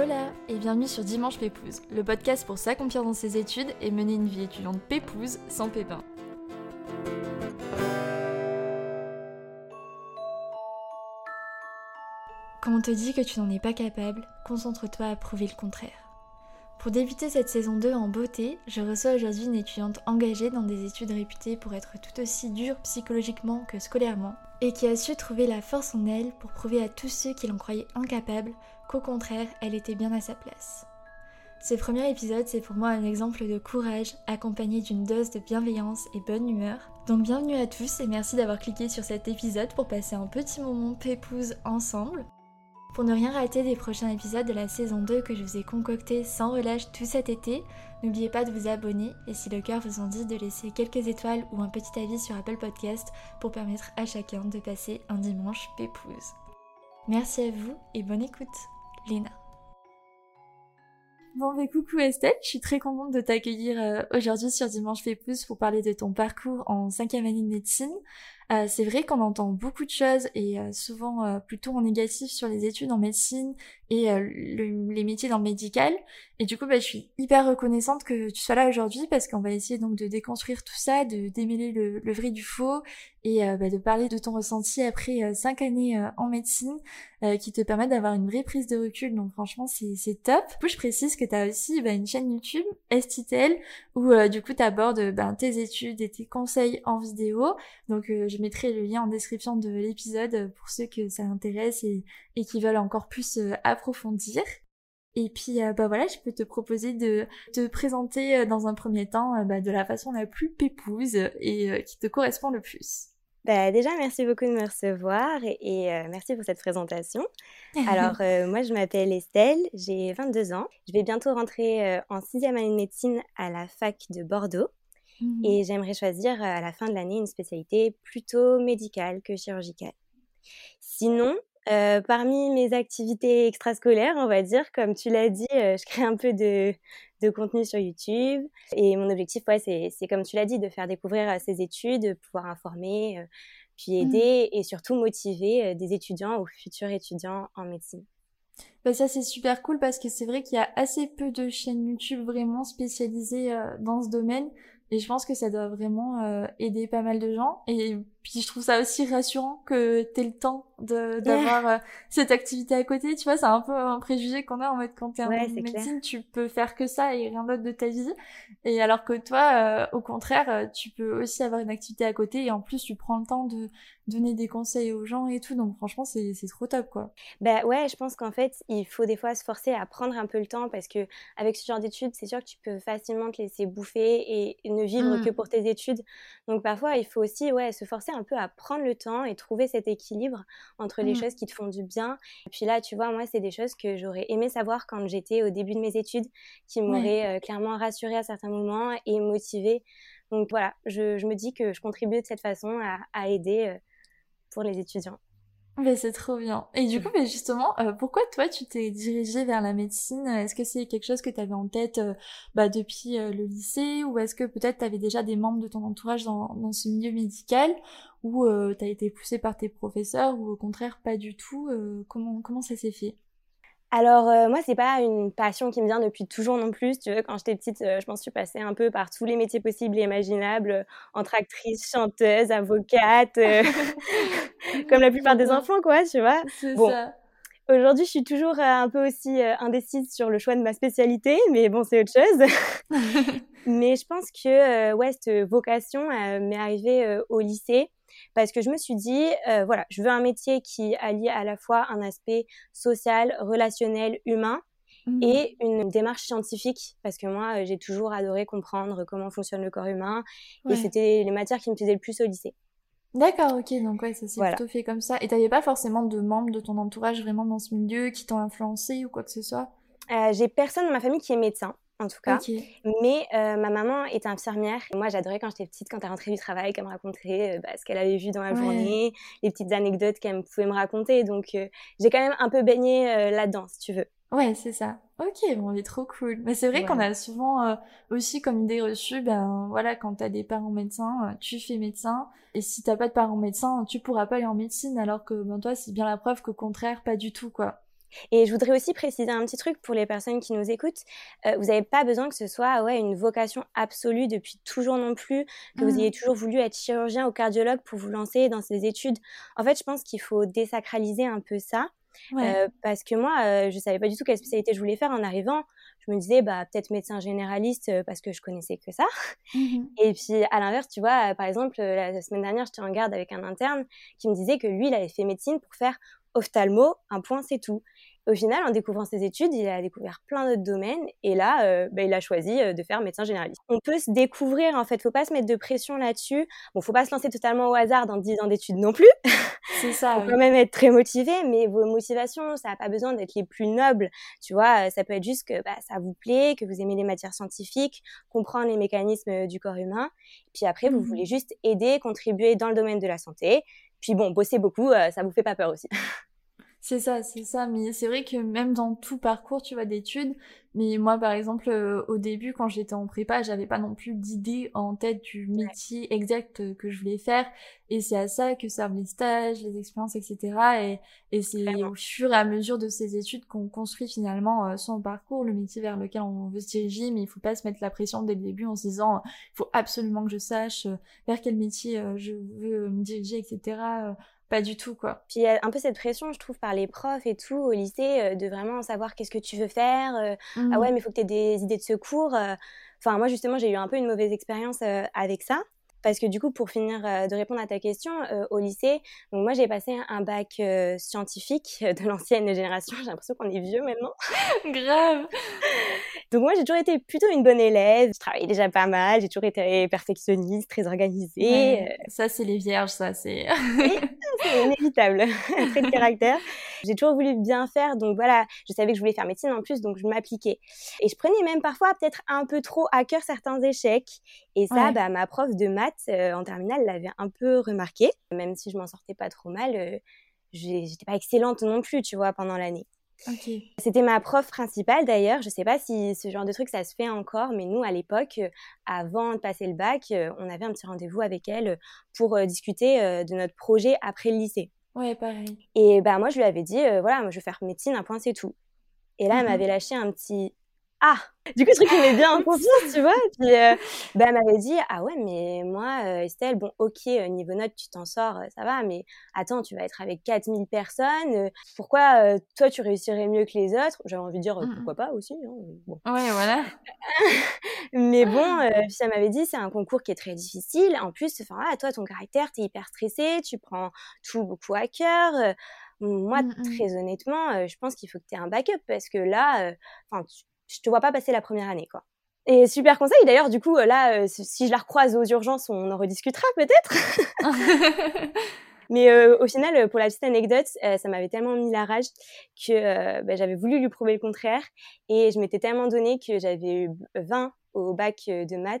Hola et bienvenue sur Dimanche Pépouze, le podcast pour s'accomplir dans ses études et mener une vie étudiante pépouze sans pépin. Quand on te dit que tu n'en es pas capable, concentre-toi à prouver le contraire. Pour débuter cette saison 2 en beauté, je reçois aujourd'hui une étudiante engagée dans des études réputées pour être tout aussi dure psychologiquement que scolairement, et qui a su trouver la force en elle pour prouver à tous ceux qui l'en croyaient incapable qu'au contraire, elle était bien à sa place. Ce premier épisode, c'est pour moi un exemple de courage accompagné d'une dose de bienveillance et bonne humeur. Donc bienvenue à tous et merci d'avoir cliqué sur cet épisode pour passer un petit moment pépouze ensemble. Pour ne rien rater des prochains épisodes de la saison 2 que je vous ai concocté sans relâche tout cet été, n'oubliez pas de vous abonner et si le cœur vous en dit de laisser quelques étoiles ou un petit avis sur Apple Podcast pour permettre à chacun de passer un dimanche pépouze. Merci à vous et bonne écoute, Léna. Bon, bah, coucou Estelle, je suis très contente de t'accueillir euh, aujourd'hui sur Dimanche Pépouze pour parler de ton parcours en cinquième année de médecine. Euh, c'est vrai qu'on entend beaucoup de choses et euh, souvent euh, plutôt en négatif sur les études en médecine et les métiers dans le médical. Et du coup, bah, je suis hyper reconnaissante que tu sois là aujourd'hui parce qu'on va essayer donc de déconstruire tout ça, de démêler le, le vrai du faux et bah, de parler de ton ressenti après cinq années en médecine qui te permettent d'avoir une vraie prise de recul. Donc franchement, c'est top. Du coup, je précise que tu as aussi bah, une chaîne YouTube, STTL, où du coup, tu abordes bah, tes études et tes conseils en vidéo. Donc je mettrai le lien en description de l'épisode pour ceux que ça intéresse et, qui veulent encore plus euh, approfondir. Et puis, euh, bah voilà, je peux te proposer de te présenter euh, dans un premier temps bah, de la façon la plus pépouse et qui te correspond le plus. Bah, déjà, merci beaucoup de me recevoir et, merci pour cette présentation. Alors, moi, je m'appelle Estelle, j'ai 22 ans. Je vais bientôt rentrer en sixième année de médecine à la fac de Bordeaux. Mmh et j'aimerais choisir à la fin de l'année une spécialité plutôt médicale que chirurgicale. Sinon, euh, parmi mes activités extrascolaires, on va dire, comme tu l'as dit, euh, je crée un peu de, de, contenu sur YouTube. Et mon objectif, ouais, c'est comme tu l'as dit, de faire découvrir euh, ces études, pouvoir informer, puis mmh aider et surtout motiver des étudiants ou futurs étudiants en médecine. Bah ça c'est super cool parce que c'est vrai qu'il y a assez peu de chaînes YouTube vraiment spécialisées dans ce domaine. Et je pense que ça doit vraiment euh, aider pas mal de gens. Et puis je trouve ça aussi rassurant que t'aies le temps de d'avoir euh, cette activité à côté. Tu vois, c'est un peu un préjugé qu'on a en mode quand t'es en médecine, tu peux faire que ça et rien d'autre de ta vie. Et alors que toi, euh, au contraire, tu peux aussi avoir une activité à côté et en plus tu prends le temps de donner des conseils aux gens et tout. Donc franchement, c'est c'est trop top quoi. Bah ouais, je pense qu'en fait, il faut des fois se forcer à prendre un peu le temps parce que avec ce genre d'études, c'est sûr que tu peux facilement te laisser bouffer et ne vivre que mmh. pour tes études. Donc parfois, il faut aussi ouais, se forcer un peu à prendre le temps et trouver cet équilibre entre les mmh. choses qui te font du bien. Et puis là, tu vois, moi, c'est des choses que j'aurais aimé savoir quand j'étais au début de mes études, qui m'auraient euh, clairement rassurée à certains moments et motivée. Donc voilà, je, me dis que je contribue de cette façon à, aider euh, pour les étudiants. Mais c'est trop bien. Et du coup, mais justement, euh, pourquoi toi tu t'es dirigée vers la médecine? Est-ce que c'est quelque chose que tu avais en tête euh, bah, depuis euh, le lycée? Ou est-ce que peut-être tu avais déjà des membres de ton entourage dans, dans ce milieu médical? Ou tu as été poussée par tes professeurs? Ou au contraire pas du tout? Comment, comment ça s'est fait? Alors euh, moi c'est pas une passion qui me vient depuis toujours non plus. Tu vois, quand j'étais petite, euh, je m'en suis passée un peu par tous les métiers possibles et imaginables, euh, entre actrice, chanteuse, avocate, comme la plupart des enfants quoi, tu vois. C'est bon. ça. Aujourd'hui, je suis toujours un peu aussi indécise sur le choix de ma spécialité, mais bon, c'est autre chose. mais je pense que ouais, cette vocation m'est arrivée au lycée parce que je me suis dit, euh, voilà, je veux un métier qui allie à la fois un aspect social, relationnel, humain mmh. et une démarche scientifique, parce que moi, euh, j'ai toujours adoré comprendre comment fonctionne le corps humain, et c'était les matières qui me plaisaient le plus au lycée. D'accord, ok, donc ouais, ça s'est plutôt fait comme ça. Et t'avais pas forcément de membres de ton entourage vraiment dans ce milieu qui t'ont influencé ou quoi que ce soit? Euh, J'ai personne dans ma famille qui est médecin en tout cas. Mais euh, ma maman est infirmière. moi, j'adorais quand j'étais petite, quand elle rentrait du travail, qu'elle me racontait euh, bah, ce qu'elle avait vu dans la journée, les petites anecdotes qu'elle pouvait me raconter. Donc, j'ai quand même un peu baigné là-dedans, si tu veux. Ouais, c'est ça. Ok, bon, il est trop cool. Mais c'est vrai qu'on a souvent aussi comme idée reçue, ben voilà, quand t'as des parents médecins, tu fais médecin. Et si t'as pas de parents médecins, tu pourras pas aller en médecine. Alors que ben toi, c'est bien la preuve qu'au contraire, pas du tout, quoi. Et je voudrais aussi préciser un petit truc pour les personnes qui nous écoutent. Euh, vous n'avez pas besoin que ce soit ouais, une vocation absolue depuis toujours non plus, que vous ayez mmh. toujours voulu être chirurgien ou cardiologue pour vous lancer dans ces études. En fait, je pense qu'il faut désacraliser un peu ça. Euh, parce que moi, euh, je savais pas du tout quelle spécialité je voulais faire en arrivant. Je me disais, bah, peut-être médecin généraliste parce que je connaissais que ça. Mmh Et puis, à l'inverse, tu vois, par exemple, la semaine dernière, j'étais en garde avec un interne qui me disait que lui, il avait fait médecine pour faire ophtalmo, un point, c'est tout. Au final, en découvrant ses études, il a découvert plein d'autres domaines et là, euh, bah, il a choisi euh, de faire médecin généraliste. On peut se découvrir, en fait, faut pas se mettre de pression là-dessus. Bon, faut pas se lancer totalement au hasard dans 10 ans d'études non plus. C'est ça. faut quand même être très motivé, mais vos motivations, ça n'a pas besoin d'être les plus nobles. Tu vois, ça peut être juste que bah, ça vous plaît, que vous aimez les matières scientifiques, comprendre les mécanismes du corps humain. Puis après, vous mmh voulez juste aider, contribuer dans le domaine de la santé. Puis bon, bosser beaucoup, euh, ça vous fait pas peur aussi. C'est ça, c'est ça. Mais c'est vrai que même dans tout parcours, tu vois, d'études, mais moi, par exemple, euh, au début, quand j'étais en prépa, j'avais pas non plus d'idée en tête du métier exact que je voulais faire. Et c'est à ça que servent les stages, les expériences, etc. Et, et c'est au fur et à mesure de ces études qu'on construit finalement euh, son parcours, le métier vers lequel on veut se diriger. Mais il faut pas se mettre la pression dès le début en se disant, il faut absolument que je sache euh, vers quel métier je veux me diriger, etc pas du tout, quoi. Puis il y a un peu cette pression, je trouve, par les profs et tout au lycée, euh, de vraiment savoir qu'est-ce que tu veux faire. Euh, ah mmh. ouais, mais il faut que tu aies des idées de secours. Euh. Enfin, moi, justement, j'ai eu un peu une mauvaise expérience avec ça. Parce que du coup, pour finir de répondre à ta question, au lycée, donc moi j'ai passé un bac scientifique de l'ancienne génération. J'ai l'impression qu'on est vieux maintenant. Grave. Donc moi, j'ai toujours été plutôt une bonne élève. Je travaillais déjà pas mal. J'ai toujours été perfectionniste, très organisée. Euh. Ça, c'est les vierges, ça, c'est... c'est inévitable. Trait de caractère. J'ai toujours voulu bien faire. Donc voilà, je savais que je voulais faire médecine en plus, donc je m'appliquais. Et je prenais même parfois peut-être un peu trop à cœur certains échecs. Et ça, bah, ma prof de maths euh, en terminale l'avait un peu remarqué. Même si je m'en sortais pas trop mal, euh, j'étais pas excellente non plus, tu vois, pendant l'année. C'était ma prof principale d'ailleurs. Je sais pas si ce genre de truc ça se fait encore, mais nous à l'époque, euh, avant de passer le bac, euh, on avait un petit rendez-vous avec elle pour discuter de notre projet après le lycée. Ouais, pareil. Et bah moi je lui avais dit voilà, moi je vais faire médecine, un point c'est tout. Et là, elle mmh m'avait lâché un petit ah du coup, je truc qu'il bien en confiance, tu vois. Puis, euh, bah, elle m'avait dit, ah ouais, mais moi, euh, Estelle, bon, ok, euh, niveau note, tu t'en sors, ça va, mais attends, tu vas être avec 4000 personnes. pourquoi toi, tu réussirais mieux que les autres? J'avais envie de dire, mmh pourquoi pas aussi. Hein, bon. Ouais, voilà. mais bon, puis elle m'avait dit, c'est un concours qui est très difficile. En plus, enfin, ah, toi, ton caractère, t'es hyper stressé, tu prends tout beaucoup à cœur. Moi, mmh très honnêtement, je pense qu'il faut que tu aies un backup parce que là, enfin, je te vois pas passer la première année, quoi. Et super conseil, d'ailleurs, du coup, euh, là, euh, si je la recroise aux urgences, on en rediscutera peut-être. Mais euh, au final, pour la petite anecdote, ça m'avait tellement mis la rage que bah, j'avais voulu lui prouver le contraire. Et je m'étais tellement donné que j'avais eu 20 au bac de maths.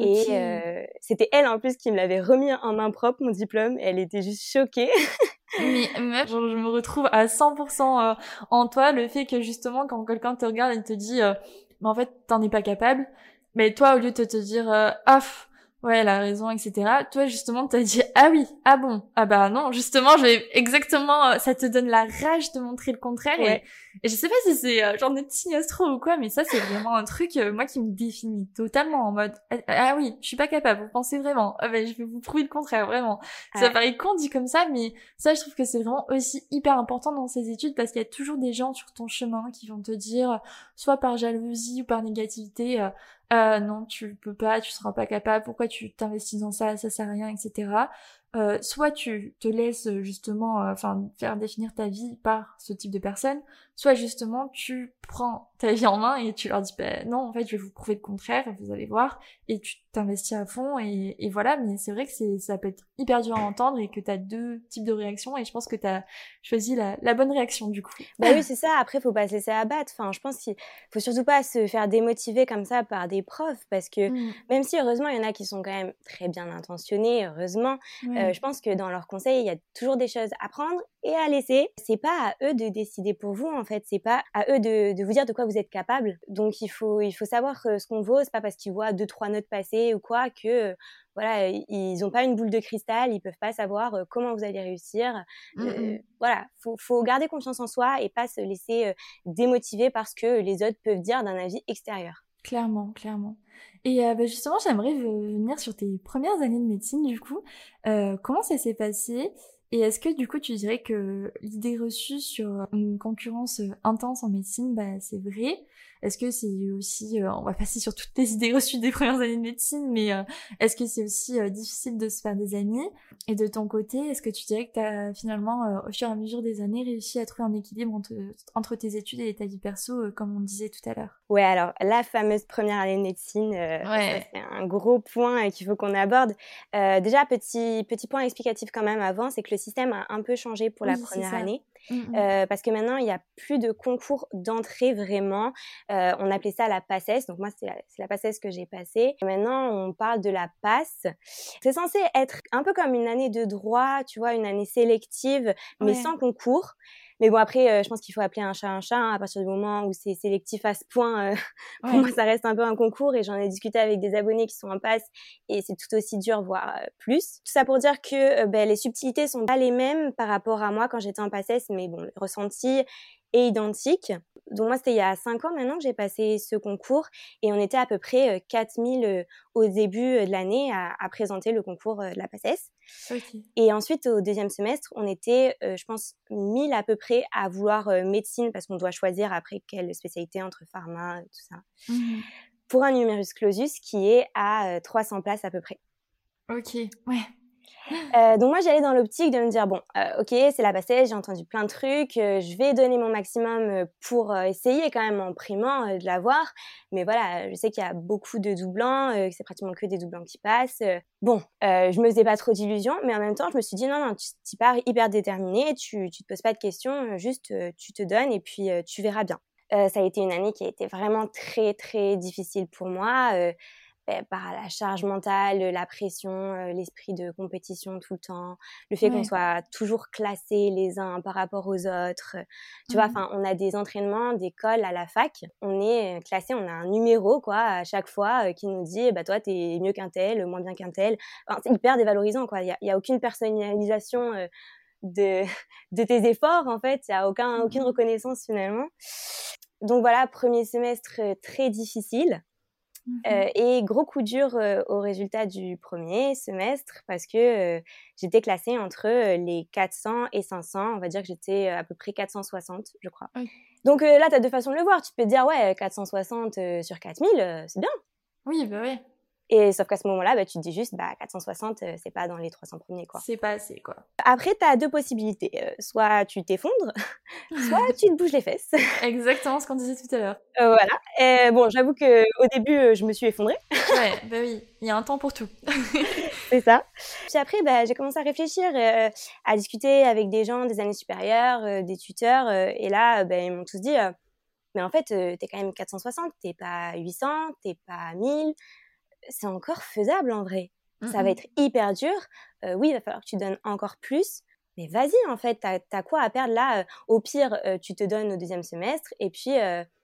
Et c'était elle en plus qui me l'avait remis en main propre, mon diplôme. Elle était juste choquée. Mais meuf, je me retrouve à 100% euh, en toi, le fait que justement quand quelqu'un te regarde et te dit euh, mais en fait t'en es pas capable, mais toi au lieu de te dire euh, off ouais, elle a raison, etc. Toi, justement, t'as dit, ah oui, ah bon, ah bah non, justement, je vais exactement, euh, ça te donne la rage de montrer le contraire. Et, je sais pas si c'est euh, genre des petits astro ou quoi, mais ça, c'est vraiment un truc, euh, moi, qui me définit totalement en mode, ah, ah oui, je suis pas capable, vous pensez vraiment, ah bah, je vais vous prouver le contraire, vraiment. Ça paraît con dit comme ça, mais ça, je trouve que c'est vraiment aussi hyper important dans ces études parce qu'il y a toujours des gens sur ton chemin qui vont te dire, soit par jalousie ou par négativité, euh, non, tu peux pas, tu seras pas capable, pourquoi tu t'investis dans ça, ça sert à rien, etc. Euh, soit tu te laisses justement, euh, enfin, faire définir ta vie par ce type de personne, soit justement tu prends ta vie en main et tu leur dis ben non en fait je vais vous prouver le contraire vous allez voir et tu t'investis à fond et, et voilà mais c'est vrai que c'est ça peut être hyper dur à entendre et que tu as deux types de réactions et je pense que tu as choisi la, la, bonne réaction du coup. Bah oui c'est ça après faut pas se laisser abattre enfin je pense qu'il faut surtout pas se faire démotiver comme ça par des profs parce que mmh. même si heureusement il y en a qui sont quand même très bien intentionnés heureusement je pense que dans leurs conseils, il y a toujours des choses à prendre et à laisser. C'est pas à eux de décider pour vous, en fait. C'est pas à eux de, de, vous dire de quoi vous êtes capable. Donc, il faut, il faut savoir ce qu'on vaut. C'est pas parce qu'ils voient deux, trois notes passer ou quoi que, voilà, ils n'ont pas une boule de cristal, ils peuvent pas savoir comment vous allez réussir. Mmh voilà, faut, faut garder confiance en soi et pas se laisser démotiver parce que les autres peuvent dire d'un avis extérieur. Clairement, clairement. Et euh, bah, justement, j'aimerais venir sur tes premières années de médecine, du coup. Euh, comment ça s'est passé? Et est-ce que, du coup, tu dirais que l'idée reçue sur une concurrence intense en médecine, bah, c'est vrai? Est-ce que c'est aussi, euh, on va passer sur toutes les idées reçues des premières années de médecine, mais euh, est-ce que c'est aussi euh, difficile de se faire des amis? Et de ton côté, est-ce que tu dirais que tu as finalement, au fur et à mesure des années, réussi à trouver un équilibre entre, tes études et ta vie perso, comme on disait tout à l'heure? Ouais, alors la fameuse première année de médecine, c'est un gros point qu'il faut qu'on aborde. déjà, petit, petit point explicatif quand même avant, c'est que le système a un peu changé pour la première année. Mmh, mmh. Euh, parce que maintenant, il n'y a plus de concours d'entrée vraiment. Euh, on appelait ça la PACES. Donc moi, c'est la, la PACES que j'ai passée. Maintenant, on parle de la PASSE. C'est censé être un peu comme une année de droit, tu vois, une année sélective, mais sans concours. Mais bon, après, euh, je pense qu'il faut appeler un chat un chat. Hein, à partir du moment où c'est sélectif à ce point, euh, pour moi, ça reste un peu un concours. Et j'en ai discuté avec des abonnés qui sont en passe. Et c'est tout aussi dur, voire euh, plus. Tout ça pour dire que ben, les subtilités sont pas les mêmes par rapport à moi quand j'étais en passesse. Mais bon, le ressenti est identique. Donc moi, c'était il y a 5 ans maintenant que j'ai passé ce concours et on était à peu près 4000 euh, euh, au début euh, de l'année à, présenter le concours de la PACES. Et ensuite, au deuxième semestre, on était, je pense, 1000 à peu près à vouloir médecine parce qu'on doit choisir après quelle spécialité entre pharma et tout ça. Mmh Pour un numerus clausus qui est à 300 places à peu près. Ok, ouais. Euh, donc moi j'allais dans l'optique de me dire bon euh, ok c'est la passée j'ai entendu plein de trucs euh, je vais donner mon maximum pour essayer quand même en primant de l'avoir. Mais voilà je sais qu'il y a beaucoup de doublants que c'est pratiquement que des doublants qui passent. Bon je me faisais pas trop d'illusions mais en même temps je me suis dit non non tu, tu pars hyper déterminé tu tu te poses pas de questions juste tu te donnes et puis tu verras bien. Ça a été une année qui a été vraiment très très difficile pour moi par la charge mentale, la pression, euh, l'esprit de compétition tout le temps, le fait qu'on soit toujours classés les uns par rapport aux autres. Tu vois, mmh enfin, on a des entraînements d'école à la fac, on est classé, on a un numéro quoi à chaque fois euh, qui nous dit, bah toi t'es mieux qu'un tel, moins bien qu'un tel. Enfin, c'est hyper dévalorisant quoi. Il y a, aucune personnalisation. Euh, de, de tes efforts en fait, il n'y a aucun, mmh aucune reconnaissance finalement. Donc voilà, premier semestre très difficile. Mmh euh, et gros coup dur euh, au résultat du premier semestre parce que euh, j'étais classée entre les 400 et 500. On va dire que j'étais à peu près 460, je crois. Donc là, tu as deux façons de le voir. Tu peux te dire, ouais, 460 sur 4000, c'est bien. Oui, bah ouais. Et sauf qu'à ce moment-là, bah, tu te dis juste, bah, 460, euh, c'est pas dans les 300 premiers, quoi. C'est pas assez, quoi. Après, tu as deux possibilités. Euh, soit tu t'effondres, soit tu te bouges les fesses. Exactement ce qu'on disait tout à l'heure. Euh, voilà. Et bon, j'avoue que au début, je me suis effondrée. ouais, bah oui, il y a un temps pour tout. c'est ça. Puis après, bah, j'ai commencé à réfléchir, à discuter avec des gens des années supérieures, des tuteurs. et là, bah, ils m'ont tous dit, mais en fait, t'es quand même 460, t'es pas 800, t'es pas 1000 c'est encore faisable en vrai. Ça va mmh être hyper dur. Euh, oui, il va falloir que tu donnes encore plus. Mais vas-y, en fait, t'as as quoi à perdre? Là euh, Au pire, euh, tu te donnes au deuxième semestre et puis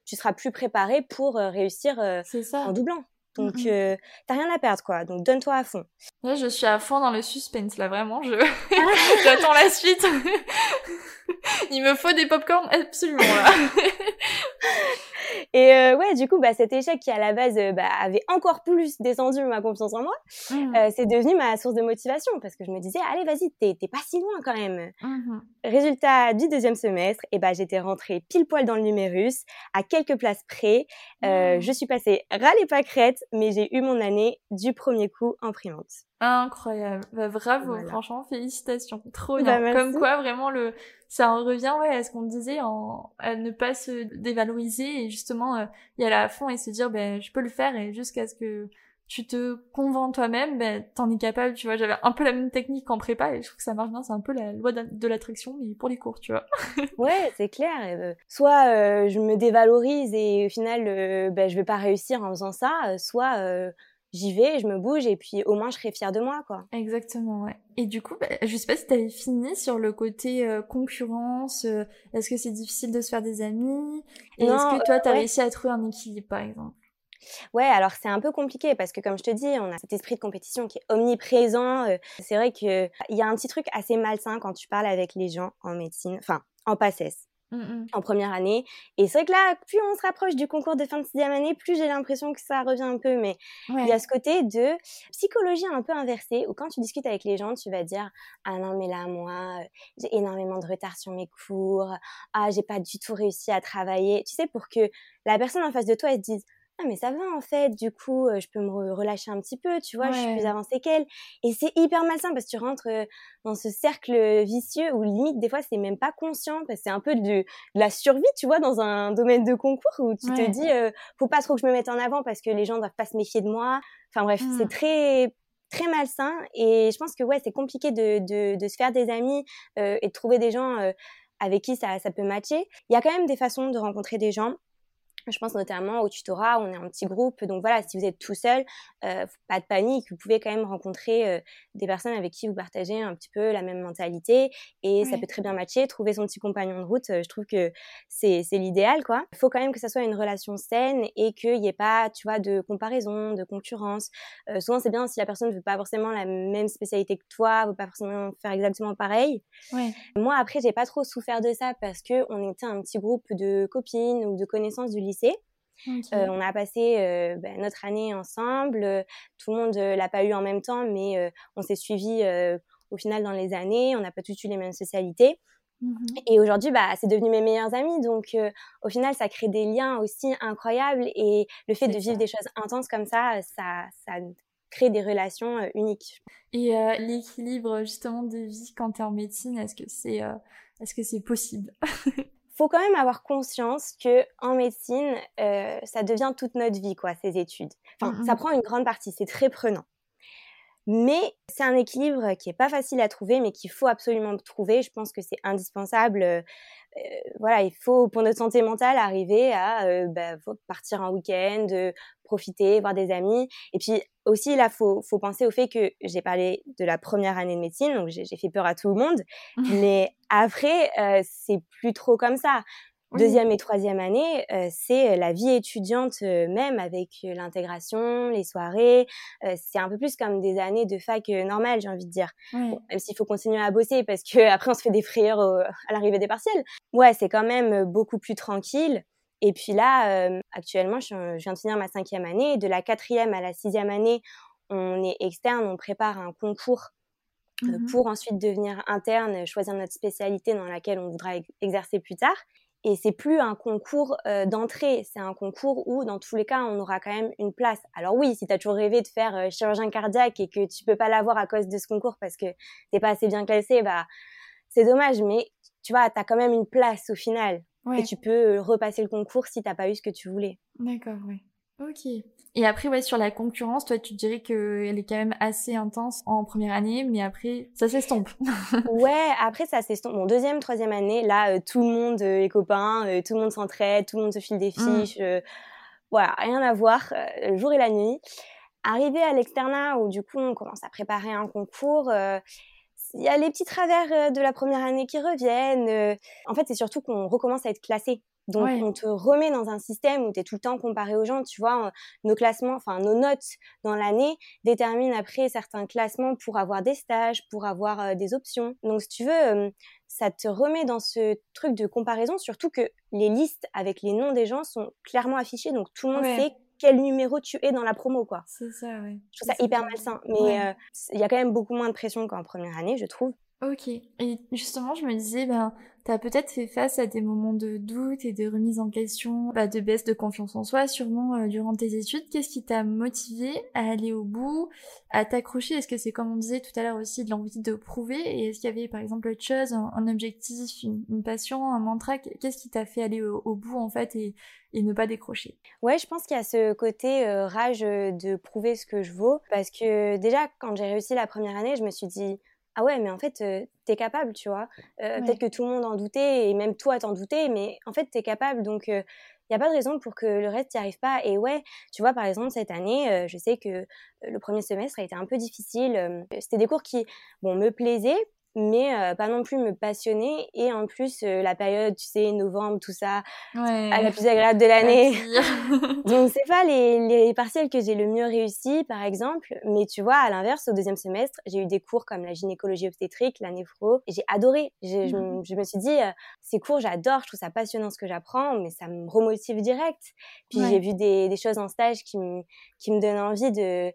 tu seras plus préparé pour réussir en doublant. Donc, mmh t'as rien à perdre, quoi. Donc, donne-toi à fond. Là, je suis à fond dans le suspense, là, vraiment. Je... J'attends la suite. Il me faut des popcorn absolument, là. Et euh, ouais, du coup, bah, cet échec qui à la base euh, bah, avait encore plus descendu ma confiance en moi, mmh. euh, c'est devenu ma source de motivation parce que je me disais, allez, vas-y, t'es pas si loin quand même. Mmh. Résultat du deuxième semestre, et bah, j'étais rentrée pile poil dans le numérus, à quelques places près. Mmh. Je suis passée ras les pâquerettes, mais j'ai eu mon année du premier coup en primante. Incroyable. Bah, bravo, franchement, félicitations. Trop bah, bien. Comme quoi, vraiment, le, ça en revient, ouais, à ce qu'on disait, en, à ne pas se dévaloriser et justement, euh, y aller à fond et se dire, ben, je peux le faire et jusqu'à ce que tu te convaincs toi-même, ben, t'en es capable, tu vois. J'avais un peu la même technique en prépa et je trouve que ça marche bien. C'est un peu la loi de l'attraction, mais pour les cours, tu vois. ouais, c'est clair. Euh, soit euh, je me dévalorise et au final, ben, je vais pas réussir en faisant ça, soit j'y vais, je me bouge et puis au moins je serai fière de moi, quoi. Exactement, ouais. Et du coup, bah, je sais pas si tu avais fini sur le côté euh, concurrence. Euh, est-ce que c'est difficile de se faire des amis? Et est-ce que toi, tu as réussi à trouver un équilibre, par exemple? Ouais, alors c'est un peu compliqué parce que comme je te dis, on a cet esprit de compétition qui est omniprésent. c'est vrai qu'il y a un petit truc assez malsain quand tu parles avec les gens en médecine, enfin en PACES. Mmh en première année. Et c'est vrai que là, plus on se rapproche du concours de fin de sixième année, plus j'ai l'impression que ça revient un peu. Mais il y a ce côté de psychologie un peu inversée, où quand tu discutes avec les gens, tu vas dire Ah non, mais là, moi, j'ai énormément de retard sur mes cours. Ah, j'ai pas du tout réussi à travailler. Tu sais, pour que la personne en face de toi, elle se dise ah mais ça va en fait, du coup je peux me relâcher un petit peu, tu vois, je suis plus avancée qu'elle. Et c'est hyper malsain parce que tu rentres dans ce cercle vicieux où limite des fois c'est même pas conscient parce que c'est un peu de, la survie, tu vois, dans un domaine de concours où tu te dis faut pas trop que je me mette en avant parce que les gens doivent pas se méfier de moi. Enfin bref, c'est mmh. très très malsain et je pense que ouais c'est compliqué de, de, de, se faire des amis et de trouver des gens avec qui ça, ça peut matcher. Il y a quand même des façons de rencontrer des gens. Je pense notamment au tutorat, on est un petit groupe, donc voilà, si vous êtes tout seul, euh, pas de panique, vous pouvez quand même rencontrer euh, des personnes avec qui vous partagez un petit peu la même mentalité et ça peut très bien matcher. Trouver son petit compagnon de route, euh, je trouve que c'est l'idéal, quoi. Il faut quand même que ça soit une relation saine et qu'il n'y ait pas, tu vois, de comparaison, de concurrence. souvent, c'est bien si la personne ne veut pas forcément la même spécialité que toi, ne veut pas forcément faire exactement pareil. Moi, après, j'ai pas trop souffert de ça parce que on était un petit groupe de copines ou de connaissances du lycée euh, on a passé euh, ben, notre année ensemble. Euh, tout le monde l'a pas eu en même temps, mais on s'est suivis au final dans les années. On n'a pas tous eu les mêmes socialités. Mmh et aujourd'hui, bah, c'est devenu mes meilleurs amis. Donc, au final, ça crée des liens aussi incroyables. Et le fait de vivre des choses intenses comme ça, ça, ça crée des relations uniques. Et l'équilibre justement de vie quand tu es en médecine, est-ce que c'est est-ce que c'est possible? faut quand même avoir conscience que en médecine, euh, ça devient toute notre vie, quoi, ces études. Enfin, mm, ça mm. prend une grande partie, c'est très prenant. Mais c'est un équilibre qui est pas facile à trouver, mais qu'il faut absolument trouver. Je pense que c'est indispensable. Euh, voilà, il faut pour notre santé mentale arriver à euh, bah, partir un week-end, profiter, voir des amis. Et puis aussi là, faut faut penser au fait que j'ai parlé de la première année de médecine, donc j'ai fait peur à tout le monde. mais après, euh, c'est plus trop comme ça. Deuxième et troisième année, euh, c'est la vie étudiante euh, même avec euh, l'intégration, les soirées. c'est un peu plus comme des années de fac normales, j'ai envie de dire. même s'il faut continuer à bosser parce que après on se fait des frayeurs à l'arrivée des partiels. Ouais, c'est quand même beaucoup plus tranquille. Et puis là, actuellement, je, viens de finir ma cinquième année. De la quatrième à la sixième année, on est externe, on prépare un concours mmh pour ensuite devenir interne, choisir notre spécialité dans laquelle on voudra exercer plus tard. Et c'est plus un concours euh, d'entrée, c'est un concours où, dans tous les cas, on aura quand même une place. Alors oui, si tu as toujours rêvé de faire euh, chirurgien cardiaque et que tu peux pas l'avoir à cause de ce concours parce que t'es pas assez bien classé, bah c'est dommage. Mais tu vois, tu as quand même une place au final. Et tu peux euh, repasser le concours si t'as pas eu ce que tu voulais. D'accord, oui. Ok. Et après, ouais, sur la concurrence, toi, tu dirais qu'elle est quand même assez intense en première année, mais après, ça s'estompe. ouais, après, ça s'estompe. Bon, deuxième, troisième année, là, euh, tout le monde euh, est copain, euh, tout le monde s'entraide, tout le monde se file des mmh. fiches. voilà, rien à voir, le jour et la nuit. Arrivé à l'externat, où du coup, on commence à préparer un concours, il y a les petits travers de la première année qui reviennent. En fait, c'est surtout qu'on recommence à être classé. Donc, on te remet dans un système où tu es tout le temps comparé aux gens. Tu vois, nos classements, enfin, nos notes dans l'année déterminent après certains classements pour avoir des stages, pour avoir euh, des options. Donc, si tu veux, ça te remet dans ce truc de comparaison, surtout que les listes avec les noms des gens sont clairement affichées. Donc, tout le monde sait quel numéro tu es dans la promo, quoi. C'est ça, oui. Je trouve ça hyper malsain. Mais euh, il y a quand même beaucoup moins de pression qu'en première année, je trouve. Ok. Et justement, je me disais, ben, t'as peut-être fait face à des moments de doute et de remise en question, bah, de baisse de confiance en soi, sûrement euh, durant tes études. Qu'est-ce qui t'a motivé à aller au bout, à t'accrocher? Est-ce que c'est comme on disait tout à l'heure aussi de l'envie de prouver? Et est-ce qu'il y avait par exemple autre chose, un, objectif, une, passion, un mantra? Qu'est-ce qui t'a fait aller au, bout en fait et, et ne pas décrocher? Ouais, je pense qu'il y a ce côté euh, rage de prouver ce que je vaux. Parce que déjà quand j'ai réussi la première année, je me suis dit ah ouais, mais en fait, tu t'es capable, tu vois. Peut-être que tout le monde en doutait, et même toi t'en doutais, mais en fait, t'es capable. Donc, il n'y a pas de raison pour que le reste n'y arrive pas. Et ouais, tu vois, par exemple, cette année, je sais que le premier semestre a été un peu difficile. C'était des cours qui, bon, me plaisaient, mais euh, pas non plus me passionner. Et en plus, euh, la période, tu sais, novembre, tout ça, ouais. à la plus agréable de l'année. Donc, c'est pas les, les partiels que j'ai le mieux réussi, par exemple. Mais tu vois, à l'inverse, au deuxième semestre, j'ai eu des cours comme la gynécologie obstétrique, la néphro, j'ai adoré. Je, je, mmh. je, me suis dit, euh, ces cours, j'adore, je trouve ça passionnant ce que j'apprends, mais ça me remotive direct. Puis j'ai vu des, des, choses en stage qui me, qui me donnent envie de,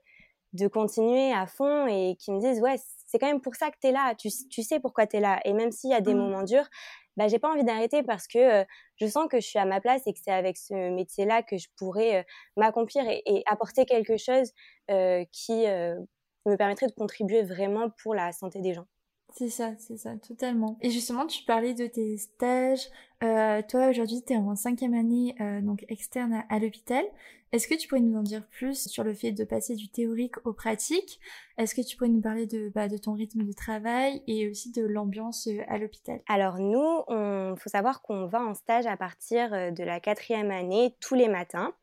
de continuer à fond et qui me disent, ouais, c'est quand même pour ça que tu es là, tu, tu sais pourquoi tu es là. Et même s'il y a des mmh. moments durs, bah, j'ai pas envie d'arrêter parce que je sens que je suis à ma place et que c'est avec ce métier-là que je pourrais m'accomplir et, apporter quelque chose qui me permettrait de contribuer vraiment pour la santé des gens. C'est ça, c'est ça, totalement. Et justement, tu parlais de tes stages. Euh, toi, aujourd'hui, tu es en cinquième année, euh, donc externe à, l'hôpital. Est-ce que tu pourrais nous en dire plus sur le fait de passer du théorique au pratique? Est-ce que tu pourrais nous parler de, bah, de ton rythme de travail et aussi de l'ambiance euh, à l'hôpital? Alors nous, il faut savoir qu'on va en stage à partir de la quatrième année tous les matins.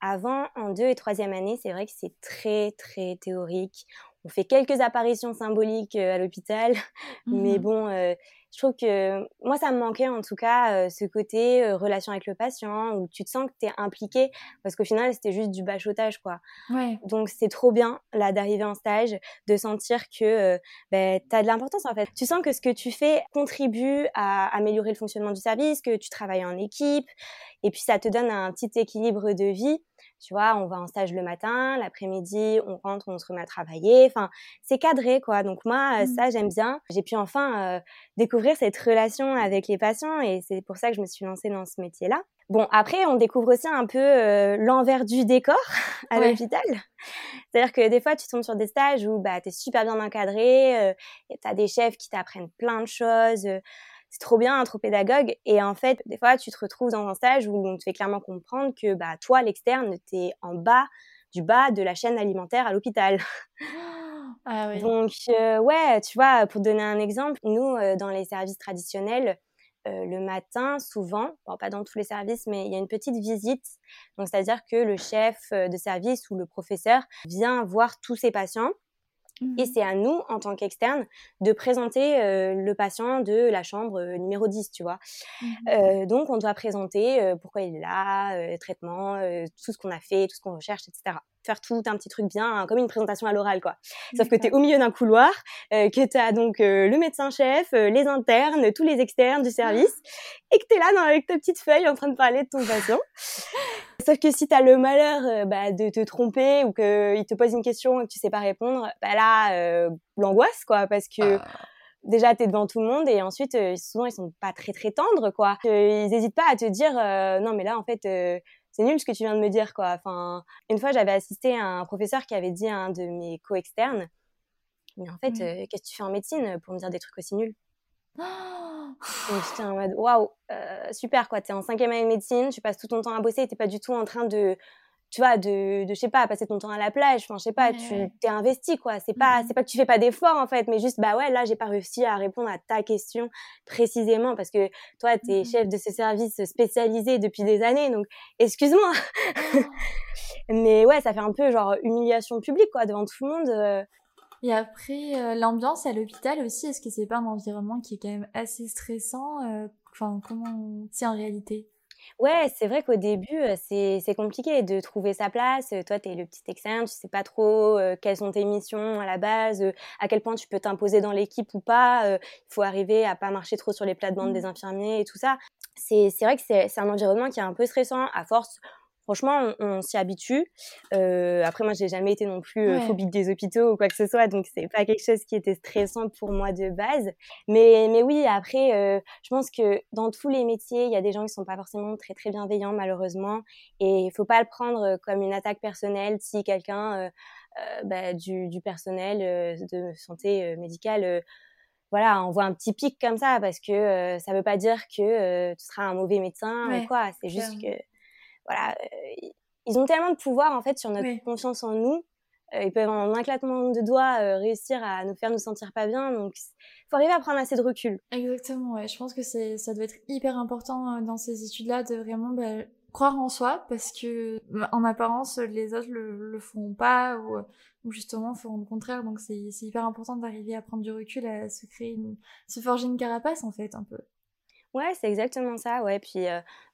Avant, en deux et troisième année, c'est vrai que c'est très, très théorique on fait quelques apparitions symboliques euh, à l'hôpital, mais mmh bon, euh, je trouve que moi ça me manquait en tout cas euh, ce côté relation avec le patient où tu te sens que tu es impliqué parce qu'au final c'était juste du bachotage quoi. Ouais. Donc c'est trop bien là d'arriver en stage, de sentir que ben, tu as de l'importance en fait. Tu sens que ce que tu fais contribue à améliorer le fonctionnement du service, que tu travailles en équipe et puis ça te donne un petit équilibre de vie tu vois, on va en stage le matin, l'après-midi, on rentre, on se remet à travailler. Enfin, c'est cadré, quoi. Donc moi, euh, mmh. ça, j'aime bien. J'ai pu enfin euh, découvrir cette relation avec les patients et c'est pour ça que je me suis lancée dans ce métier-là. Bon, après, on découvre aussi un peu euh, l'envers du décor à l'hôpital. C'est-à-dire que des fois, tu tombes sur des stages où bah, tu es super bien encadré, et tu as des chefs qui t'apprennent plein de choses c'est trop bien, trop pédagogue. Et en fait, des fois, tu te retrouves dans un stage où on te fait clairement comprendre que bah, toi, l'externe, t'es en bas du bas de la chaîne alimentaire à l'hôpital. Ah, oui. Donc, euh, ouais, tu vois, pour donner un exemple, nous, euh, dans les services traditionnels, euh, le matin, souvent, bon, pas dans tous les services, mais il y a une petite visite. Donc, c'est-à-dire que le chef de service ou le professeur vient voir tous ses patients et mmh. c'est à nous, en tant qu'externe, de présenter euh, le patient de la chambre euh, numéro 10, tu vois. Mmh. Euh, donc, on doit présenter pourquoi il est là, traitement, tout ce qu'on a fait, tout ce qu'on recherche, etc faire tout un petit truc bien, hein, comme une présentation à l'oral, quoi. Sauf que tu es au milieu d'un couloir, euh, que tu as donc euh, le médecin-chef, euh, les internes, tous les externes du service, et que tu es là dans, avec ta petite feuille en train de parler de ton patient. Sauf que si tu as le malheur bah, de te tromper ou qu'il te pose une question et que tu sais pas répondre, bah là, l'angoisse, quoi, parce que... Ah. déjà tu es devant tout le monde et ensuite souvent ils sont pas très très tendres quoi ils n'hésitent pas à te dire non mais là en fait c'est nul ce que tu viens de me dire, quoi. Enfin, une fois, j'avais assisté à un professeur qui avait dit à un de mes co-externes, mais en fait, mmh. euh, qu'est-ce que tu fais en médecine pour me dire des trucs aussi nuls? J'étais en mode, waouh, euh, super, quoi. T'es en cinquième année de médecine, tu passes tout ton temps à bosser, t'es pas du tout en train de tu vois, de, de je sais pas, passer ton temps à la plage, enfin, je sais pas, tu t'es investi, quoi. C'est pas, mmh c'est pas que tu fais pas d'efforts, en fait, mais juste, bah ouais, là, j'ai pas réussi à répondre à ta question précisément parce que toi, t'es mmh chef de ce service spécialisé depuis des années, donc, excuse-moi. Mais ouais, ça fait un peu, genre, humiliation publique, quoi, devant tout le monde. Euh. Et après, euh, l'ambiance à l'hôpital aussi, est-ce que c'est pas un environnement qui est quand même assez stressant euh, Enfin, comment c'est en réalité? Ouais, c'est vrai qu'au début, c'est compliqué de trouver sa place. Toi, tu es le petit externe, tu sais pas trop quelles sont tes missions à la base, à quel point tu peux t'imposer dans l'équipe ou pas. Il faut arriver à pas marcher trop sur les plates-bandes des mmh. infirmiers et tout ça. C'est vrai que c'est un environnement qui est un peu stressant. À force, franchement, on, s'y habitue. Euh, après, moi, j'ai jamais été non plus euh, phobique des hôpitaux ou quoi que ce soit, donc c'est pas quelque chose qui était stressant pour moi de base. Mais, mais oui, après, euh, je pense que dans tous les métiers, il y a des gens qui sont pas forcément très très bienveillants, malheureusement, et il faut pas le prendre comme une attaque personnelle si quelqu'un bah, du, du, personnel de santé médicale voilà, on voit un petit pic comme ça parce que ça veut pas dire que tu seras un mauvais médecin ou quoi. C'est juste que voilà, euh, ils ont tellement de pouvoir en fait sur notre confiance en nous. Euh, ils peuvent en un claquement de doigts euh, réussir à nous faire nous sentir pas bien. Donc, faut arriver à prendre assez de recul. Exactement. Ouais. Je pense que c'est, ça doit être hyper important dans ces études-là de vraiment bah, croire en soi parce que en apparence les autres le, le font pas ou, ou justement font le contraire donc c'est hyper important d'arriver à prendre du recul à se créer une, se forger une carapace en fait un peu Ouais, c'est exactement ça. Ouais, puis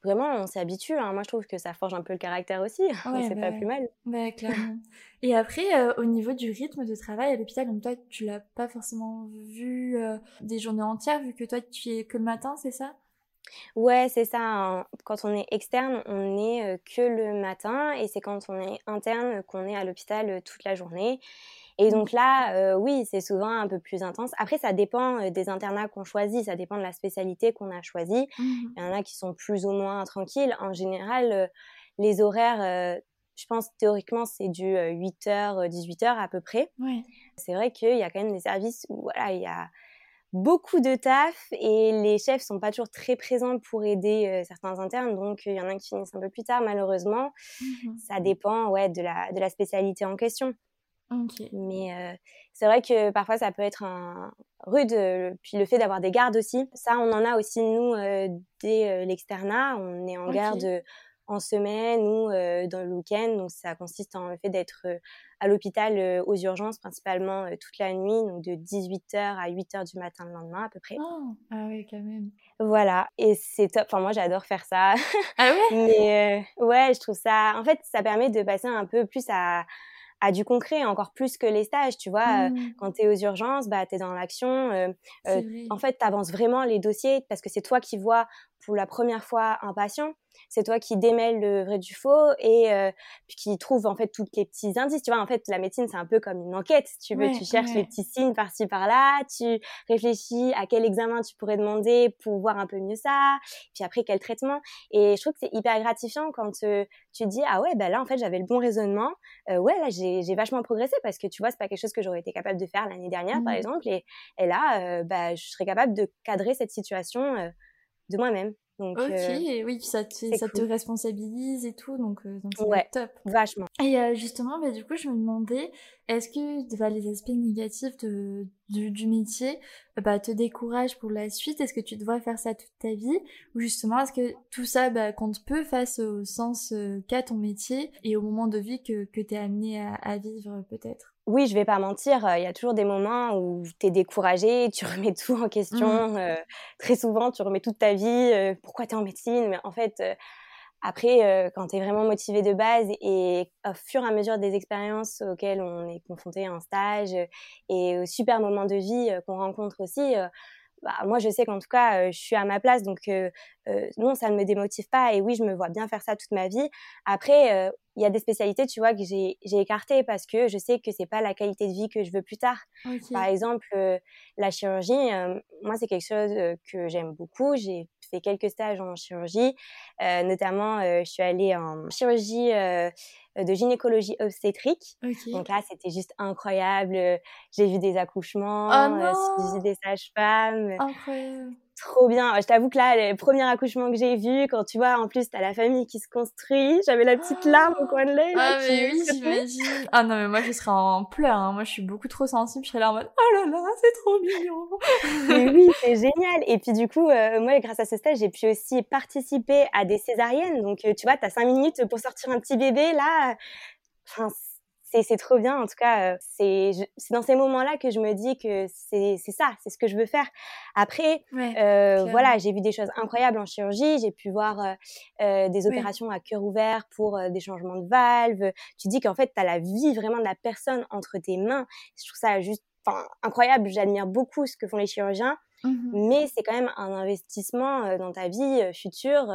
vraiment, on s'habitue. Hein. Moi, je trouve que ça forge un peu le caractère aussi. c'est bah pas plus mal. Bah, clairement. Et après, au niveau du rythme de travail à l'hôpital, donc toi, tu l'as pas forcément vu des journées entières, vu que toi, tu es que le matin, c'est ça? Ouais, c'est ça. Hein. Quand on est externe, on n'est que le matin, et c'est quand on est interne qu'on est à l'hôpital toute la journée. Et donc là, euh, oui, c'est souvent un peu plus intense. Après, ça dépend euh, des internats qu'on choisit, ça dépend de la spécialité qu'on a choisie. Mmh Il y en a qui sont plus ou moins tranquilles. En général, euh, les horaires, je pense théoriquement, c'est du 8h, 18h à peu près. C'est vrai qu'il y a quand même des services où voilà, il y a beaucoup de taf et les chefs sont pas toujours très présents pour aider certains internes donc il y en a qui finissent un peu plus tard malheureusement mmh ça dépend ouais de la de la spécialité en question mais euh, c'est vrai que parfois ça peut être un rude. Euh, puis le fait d'avoir des gardes aussi, ça on en a aussi nous euh, dès l'externat. On est en garde en semaine ou dans le week-end. Donc ça consiste en le fait d'être à l'hôpital aux urgences principalement toute la nuit, donc de 18h à 8h du matin le lendemain à peu près. Oh, ah oui, quand même. Voilà, et c'est top. Enfin, moi, j'adore faire ça. Ah ouais? Mais ouais, je trouve ça. En fait, ça permet de passer un peu plus à, à du concret, encore plus que les stages, tu vois. Mmh. quand tu es aux urgences, bah, tu es dans l'action. en fait, tu avances vraiment les dossiers parce que c'est toi qui vois pour la première fois un patient c'est toi qui démêles le vrai du faux et euh, qui trouve en fait tous les petits indices. Tu vois, en fait, la médecine, c'est un peu comme une enquête. tu veux, tu cherches les petits signes par-ci par-là, tu réfléchis à quel examen tu pourrais demander pour voir un peu mieux ça, puis après quel traitement. Et je trouve que c'est hyper gratifiant quand euh, tu dis ah ouais, bah là en fait j'avais le bon raisonnement. Euh, ouais, là j'ai vachement progressé parce que tu vois, c'est pas quelque chose que j'aurais été capable de faire l'année dernière par mmh. exemple. Et, et là, bah je serais capable de cadrer cette situation de moi-même. Donc, ok, euh, oui, ça, te, ça te responsabilise et tout, donc euh, donc c'est top. Vachement. Et euh, justement, bah, du coup, je me demandais, est-ce que bah, les aspects négatifs de, du, du métier bah, te découragent pour la suite? Est-ce que tu devrais faire ça toute ta vie? Ou justement, est-ce que tout ça bah, compte peu face au sens qu'a ton métier et au moment de vie que, que tu es amené à, à vivre peut-être? Oui, je vais pas mentir, il y a toujours des moments où tu es découragé, tu remets tout en question. Mmh. très souvent, tu remets toute ta vie. pourquoi tu es en médecine? Mais en fait, après, quand tu es vraiment motivé de base et au fur et à mesure des expériences auxquelles on est confronté en stage et aux super moments de vie qu'on rencontre aussi, bah, moi, je sais qu'en tout cas, je suis à ma place, donc non, ça ne me démotive pas. Et oui, je me vois bien faire ça toute ma vie. Après, il y a des spécialités, tu vois, que j'ai écartées parce que je sais que c'est pas la qualité de vie que je veux plus tard. Par exemple, la chirurgie, moi, c'est quelque chose que j'aime beaucoup. J'ai fait quelques stages en chirurgie, notamment, je suis allée en chirurgie de gynécologie obstétrique. Donc là, c'était juste incroyable. J'ai vu des accouchements, oh j'ai vu des sages-femmes. Incroyable trop bien. Je t'avoue que là, les premiers accouchements que j'ai vus, quand tu vois, en plus, t'as la famille qui se construit, j'avais la petite larme au coin de l'œil. Ah, mais oui, j'imagine. Ah non, mais moi, je serais en pleurs. Hein. Moi, je suis beaucoup trop sensible. Je serais là en mode, oh là là, c'est trop mignon. mais oui, c'est génial. Et puis, du coup, euh, moi, grâce à ce stage, j'ai pu aussi participer à des césariennes. Donc, euh, tu vois, t'as cinq minutes pour sortir un petit bébé. Là, enfin, c'est trop bien. En tout cas, euh, c'est dans ces moments-là que je me dis que c'est ça, c'est ce que je veux faire. Après, euh, voilà, j'ai vu des choses incroyables en chirurgie. J'ai pu voir euh, des opérations à cœur ouvert pour euh, des changements de valves. Tu dis qu'en fait, tu as la vie vraiment de la personne entre tes mains. Je trouve ça juste incroyable. J'admire beaucoup ce que font les chirurgiens. Mmh mais c'est quand même un investissement dans ta vie future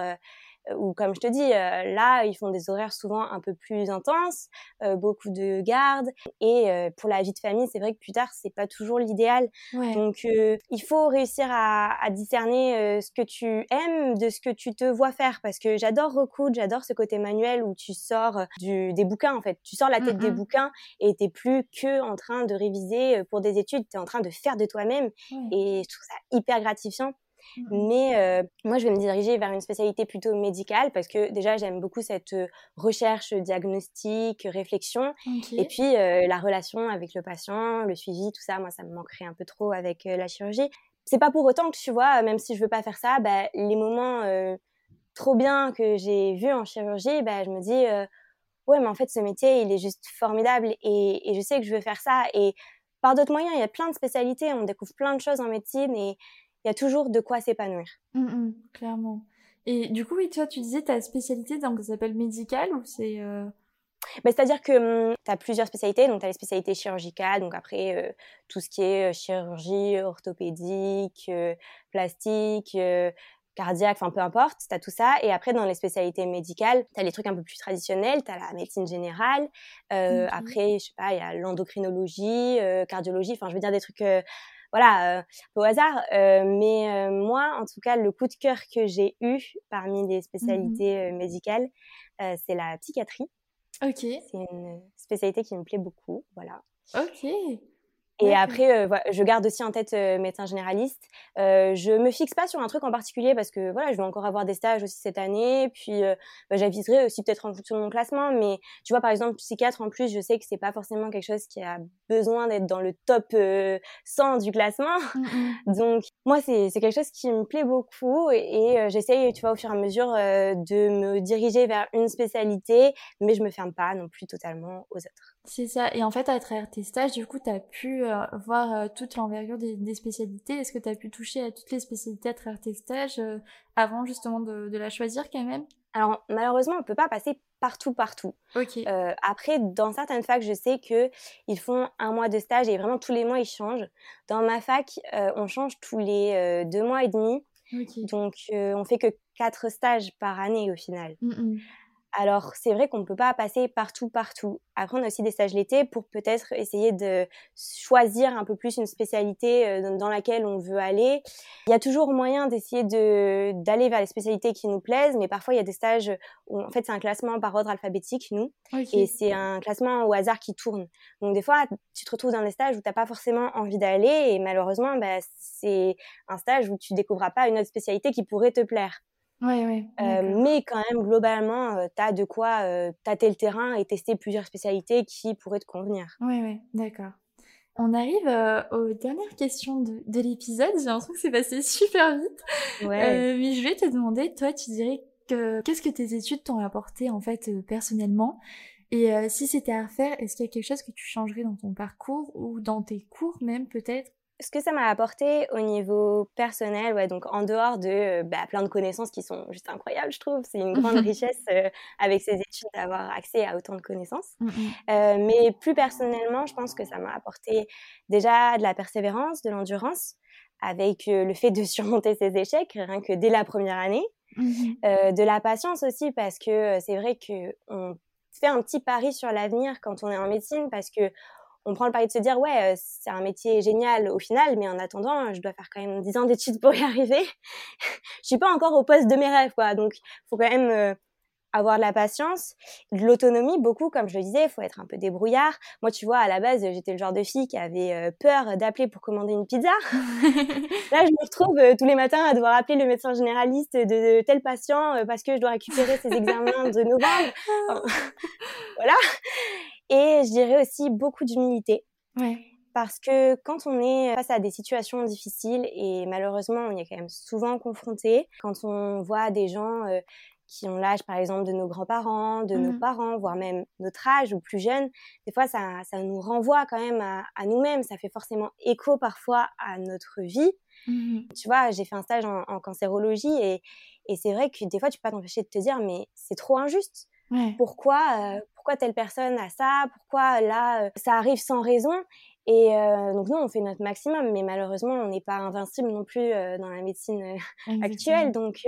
ou comme je te dis, euh, là, ils font des horaires souvent un peu plus intenses, euh, beaucoup de gardes. Et euh, pour la vie de famille, c'est vrai que plus tard, c'est pas toujours l'idéal. Donc, il faut réussir à, à discerner ce que tu aimes de ce que tu te vois faire. Parce que j'adore recoudre, j'adore ce côté manuel où tu sors du, des bouquins, en fait. Tu sors la tête des bouquins et t'es plus que en train de réviser pour des études, tu es en train de faire de toi-même. Et je trouve ça hyper gratifiant. Mmh. Mais euh, moi, je vais me diriger vers une spécialité plutôt médicale parce que déjà, j'aime beaucoup cette euh, recherche, diagnostic, réflexion. Et puis, euh, la relation avec le patient, le suivi, tout ça, moi, ça me manquerait un peu trop avec la chirurgie. C'est pas pour autant que, tu vois, même si je veux pas faire ça, bah, les moments trop bien que j'ai vu en chirurgie, bah, je me dis, ouais, mais en fait, ce métier, il est juste formidable et, et je sais que je veux faire ça. Et par d'autres moyens, il y a plein de spécialités, on découvre plein de choses en médecine et il y a toujours de quoi s'épanouir. Mmh, mmh, clairement. Et du coup, oui, toi, tu disais ta spécialité, donc ça s'appelle médical ou c'est... Euh... Bah, C'est-à-dire que mmh, tu as plusieurs spécialités. Donc, tu as les spécialités chirurgicales, donc après, euh, tout ce qui est euh, chirurgie, orthopédique, euh, plastique, cardiaque, enfin peu importe, tu as tout ça. Et après, dans les spécialités médicales, tu as les trucs un peu plus traditionnels, tu as la médecine générale. Euh, Après, je sais pas, il y a l'endocrinologie, euh, cardiologie, enfin je veux dire des trucs, euh, voilà, euh, au hasard. Euh, mais moi, en tout cas, le coup de cœur que j'ai eu parmi les spécialités mmh médicales, c'est la psychiatrie. Ok. C'est une spécialité qui me plaît beaucoup, voilà. Ok. Et après, euh, je garde aussi en tête euh, médecin généraliste. Euh, je me fixe pas sur un truc en particulier parce que voilà, je vais encore avoir des stages aussi cette année. Puis euh, bah, j'aviserai aussi peut-être en fonction de mon classement. Mais tu vois, par exemple, psychiatre en plus, je sais que c'est pas forcément quelque chose qui a besoin d'être dans le top 100 du classement. Mmh Donc moi, c'est quelque chose qui me plaît beaucoup et, et j'essaye, tu vois, au fur et à mesure de me diriger vers une spécialité, mais je me ferme pas non plus totalement aux autres. C'est ça. Et en fait, à travers tes stages, du coup, tu as pu euh, voir euh, toute l'envergure des, des, spécialités. Est-ce que tu as pu toucher à toutes les spécialités à travers tes stages euh, avant justement de, de, la choisir quand même? Alors, malheureusement, on peut pas passer partout, partout. Ok. après, dans certaines facs, je sais que ils font un mois de stage et vraiment tous les mois, ils changent. Dans ma fac, on change tous les deux mois et demi. Okay. Donc, on fait que quatre stages par année au final. Mm -mm. Alors, c'est vrai qu'on ne peut pas passer partout, partout. Après, on a aussi des stages l'été pour peut-être essayer de choisir un peu plus une spécialité euh, dans laquelle on veut aller. Il y a toujours moyen d'essayer de, d'aller vers les spécialités qui nous plaisent, mais parfois, il y a des stages où, en fait, c'est un classement par ordre alphabétique, nous. Okay. Et c'est un classement au hasard qui tourne. Donc, des fois, tu te retrouves dans des stages où tu n'as pas forcément envie d'aller et malheureusement, bah, c'est un stage où tu découvras pas une autre spécialité qui pourrait te plaire. Ouais, ouais, euh, mais quand même, globalement, euh, tu as de quoi euh, tâter le terrain et tester plusieurs spécialités qui pourraient te convenir. Oui, oui, d'accord. On arrive euh, aux dernières questions de, de l'épisode. J'ai l'impression que c'est passé super vite. Ouais. mais je vais te demander, toi, tu dirais que qu'est-ce que tes études t'ont apporté en fait personnellement? Et si c'était à refaire, est-ce qu'il y a quelque chose que tu changerais dans ton parcours ou dans tes cours même peut-être? Ce que ça m'a apporté au niveau personnel, ouais, donc en dehors de bah, plein de connaissances qui sont juste incroyables, je trouve. C'est une grande richesse euh, avec ces études d'avoir accès à autant de connaissances. Mmh euh, mais plus personnellement, je pense que ça m'a apporté déjà de la persévérance, de l'endurance, avec euh, le fait de surmonter ses échecs, rien que dès la première année. Mmh euh, de la patience aussi, parce que c'est vrai qu'on fait un petit pari sur l'avenir quand on est en médecine, parce que on prend le pari de se dire ouais c'est un métier génial au final mais en attendant je dois faire quand même 10 ans d'études pour y arriver. Je suis pas encore au poste de mes rêves quoi. Donc faut quand même euh, avoir de la patience de l'autonomie beaucoup comme je le disais faut être un peu débrouillard. Moi tu vois à la base j'étais le genre de fille qui avait euh, peur d'appeler pour commander une pizza. Là je me retrouve euh, tous les matins à devoir appeler le médecin généraliste de, de tel patient euh, parce que je dois récupérer ses examens de novembre. Enfin, voilà et je dirais aussi beaucoup d'humilité. Ouais. Parce que quand on est face à des situations difficiles, et malheureusement on y est quand même souvent confronté, quand on voit des gens euh, qui ont l'âge par exemple de nos grands-parents, de mmh. nos parents, voire même notre âge ou plus jeunes, des fois ça, ça nous renvoie quand même à, à nous-mêmes, ça fait forcément écho parfois à notre vie. Mmh. Tu vois, j'ai fait un stage en, en cancérologie et, et c'est vrai que des fois tu peux pas t'empêcher de te dire mais c'est trop injuste. Ouais. Pourquoi, euh, pourquoi telle personne a ça Pourquoi là, euh, ça arrive sans raison Et euh, donc nous, on fait notre maximum, mais malheureusement, on n'est pas invincible non plus euh, dans la médecine actuelle. Donc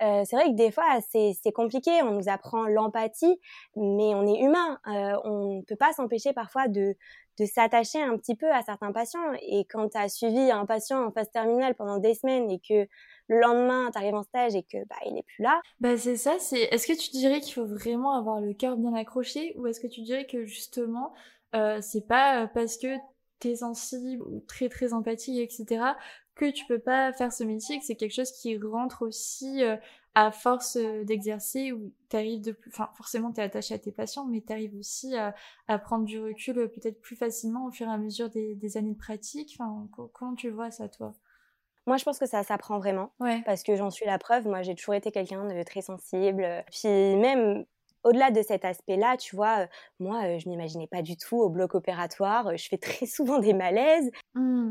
c'est vrai que des fois, c'est compliqué. On nous apprend l'empathie, mais on est humain. on ne peut pas s'empêcher parfois de, de s'attacher un petit peu à certains patients. Et quand tu as suivi un patient en phase terminale pendant des semaines et que le lendemain, tu arrives en stage et que bah, il n'est plus là. Bah c'est ça, c'est est-ce que tu dirais qu'il faut vraiment avoir le cœur bien accroché ou est-ce que tu dirais que justement euh, c'est pas parce que t'es sensible ou très très empathique etc que tu peux pas faire ce métier que c'est quelque chose qui rentre aussi euh, à force euh, d'exercer où t'arrives de plus enfin forcément t'es attaché à tes patients mais t'arrives aussi à, prendre du recul peut-être plus facilement au fur et à mesure des, des années de pratique? Enfin comment tu vois ça toi? Moi, je pense que ça s'apprend vraiment. Parce que j'en suis la preuve. Moi, j'ai toujours été quelqu'un de très sensible. Puis même au-delà de cet aspect-là, tu vois, moi, je n'imaginais pas du tout au bloc opératoire. Je fais très souvent des malaises. Mmh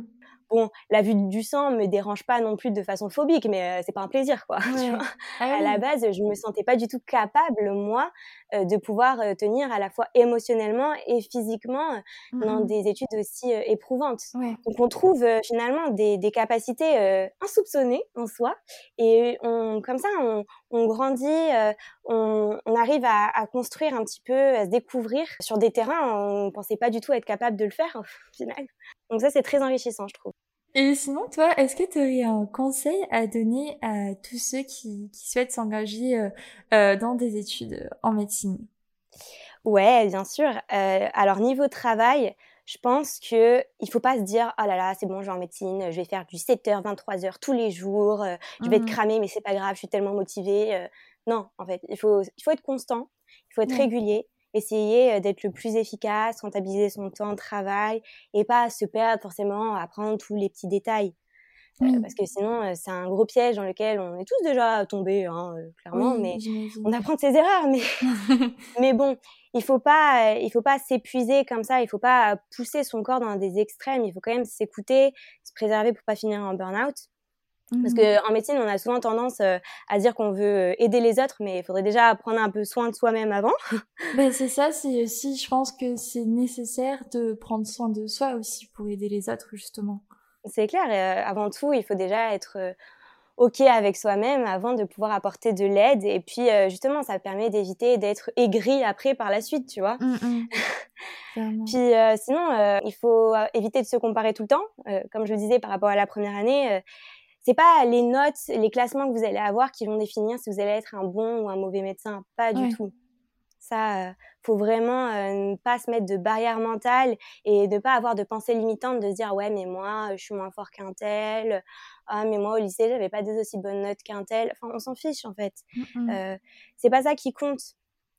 bon, la vue du sang me dérange pas non plus de façon phobique, mais c'est pas un plaisir, quoi. Ah à la base, je me sentais pas du tout capable, moi, de pouvoir tenir à la fois émotionnellement et physiquement mmh dans des études aussi éprouvantes. Donc, on trouve finalement des, des capacités insoupçonnées en soi, et on, comme ça, on, on grandit, on, on, arrive à, à, construire un petit peu, à se découvrir sur des terrains où on pensait pas du tout être capable de le faire au final. Donc ça, c'est très enrichissant, je trouve. Et sinon, toi, est-ce que tu aurais un conseil à donner à tous ceux qui, qui souhaitent s'engager euh, euh, dans des études en médecine? Ouais, bien sûr. Euh, alors, niveau travail, je pense que il faut pas se dire oh là là c'est bon je vais en médecine je vais faire du 7h 23h tous les jours je vais être mmh. cramée mais c'est pas grave je suis tellement motivée non en fait il faut il faut être constant il faut être régulier essayer d'être le plus efficace, rentabiliser son temps de travail et pas se perdre forcément à prendre tous les petits détails. parce que sinon, c'est un gros piège dans lequel on est tous déjà tombés, hein, clairement, mais on apprend de ses erreurs. Mais, mais bon, il faut pas, il faut pas s'épuiser comme ça, il faut pas pousser son corps dans des extrêmes, il faut quand même s'écouter, se préserver pour pas finir en burn-out. Parce mmh qu'en médecine, on a souvent tendance à dire qu'on veut aider les autres, mais il faudrait déjà prendre un peu soin de soi-même avant. ben c'est ça, c'est aussi, je pense que c'est nécessaire de prendre soin de soi aussi pour aider les autres, justement. C'est clair, et, avant tout, il faut déjà être OK avec soi-même avant de pouvoir apporter de l'aide. Et puis, justement, ça permet d'éviter d'être aigri après par la suite, tu vois. Mmh puis, sinon, il faut éviter de se comparer tout le temps. comme je le disais par rapport à la première année, c'est pas les notes, les classements que vous allez avoir qui vont définir si vous allez être un bon ou un mauvais médecin, pas du tout. Ça, euh, faut vraiment euh, ne pas se mettre de barrière mentale et ne pas avoir de pensée limitante de se dire ouais mais moi je suis moins fort qu'un tel, ah mais moi au lycée j'avais pas des aussi bonnes notes qu'un tel. Enfin on s'en fiche en fait. Euh, c'est pas ça qui compte.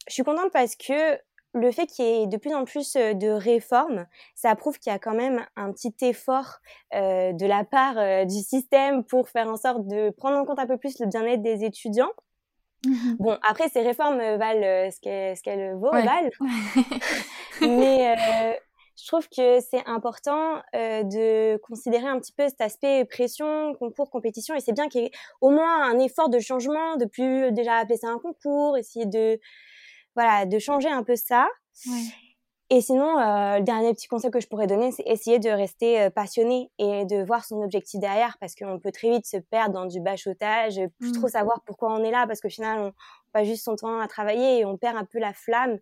Je suis contente parce que le fait qu'il y ait de plus en plus de réformes, ça prouve qu'il y a quand même un petit effort euh, de la part euh, du système pour faire en sorte de prendre en compte un peu plus le bien-être des étudiants. Mmh bon, après, ces réformes valent ce qu'elles vaut, valent. Mais je trouve que c'est important de considérer un petit peu cet aspect pression, concours, compétition. Et c'est bien qu'il y ait au moins un effort de changement, de plus déjà appeler ça un concours, essayer de voilà, de changer un peu ça. Et sinon, euh, le dernier petit conseil que je pourrais donner, c'est essayer de rester euh, passionné et de voir son objectif derrière, parce qu'on peut très vite se perdre dans du bachotage, plus trop mmh. savoir pourquoi on est là, parce qu'au final, on passe juste son temps à travailler et on perd un peu la flamme.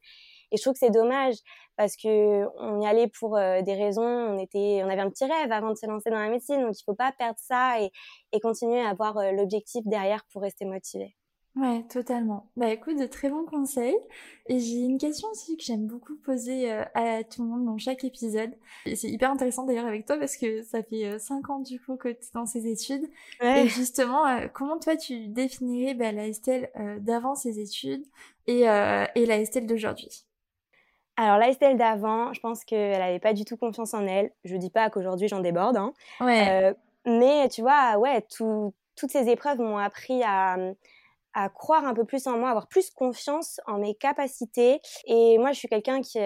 Et je trouve que c'est dommage parce que on y allait pour euh, des raisons, on était, on avait un petit rêve avant de se lancer dans la médecine, donc il faut pas perdre ça et, et continuer à avoir l'objectif derrière pour rester motivé. Ouais, totalement. Bah écoute, de très bons conseils. Et j'ai une question aussi que j'aime beaucoup poser euh, à tout le monde dans chaque épisode. Et c'est hyper intéressant d'ailleurs avec toi parce que ça fait 5 euh, ans du coup que tu es dans ces études. Et justement, euh, comment toi tu définirais bah, la Estelle d'avant ces études et, et la Estelle d'aujourd'hui? Alors, la Estelle d'avant, je pense qu'elle n'avait pas du tout confiance en elle. Je dis pas qu'aujourd'hui j'en déborde, hein. ouais. mais tu vois, ouais, toutes ces épreuves m'ont appris à, à croire un peu plus en moi, avoir plus confiance en mes capacités. Et moi, je suis quelqu'un qui